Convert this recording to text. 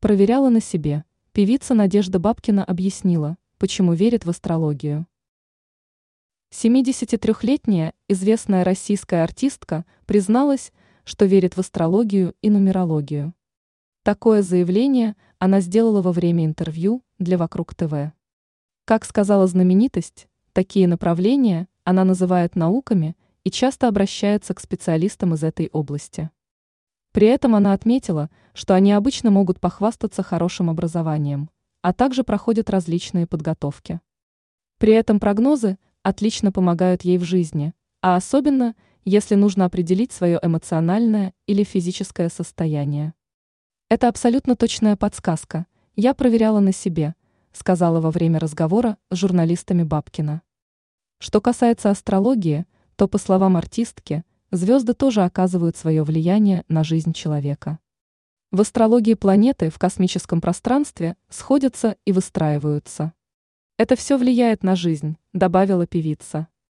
Проверяла на себе. Певица Надежда Бабкина объяснила, почему верит в астрологию. 73-летняя известная российская артистка призналась, что верит в астрологию и нумерологию. Такое заявление она сделала во время интервью для «Вокруг ТВ». Как сказала знаменитость, такие направления она называет науками и часто обращается к специалистам из этой области. При этом она отметила, что они обычно могут похвастаться хорошим образованием, а также проходят различные подготовки. При этом прогнозы отлично помогают ей в жизни, а особенно, если нужно определить свое эмоциональное или физическое состояние. Это абсолютно точная подсказка, я проверяла на себе, сказала во время разговора с журналистами Бабкина. Что касается астрологии, то, по словам артистки, звезды тоже оказывают свое влияние на жизнь человека. В астрологии планеты в космическом пространстве сходятся и выстраиваются. Это все влияет на жизнь, добавила певица.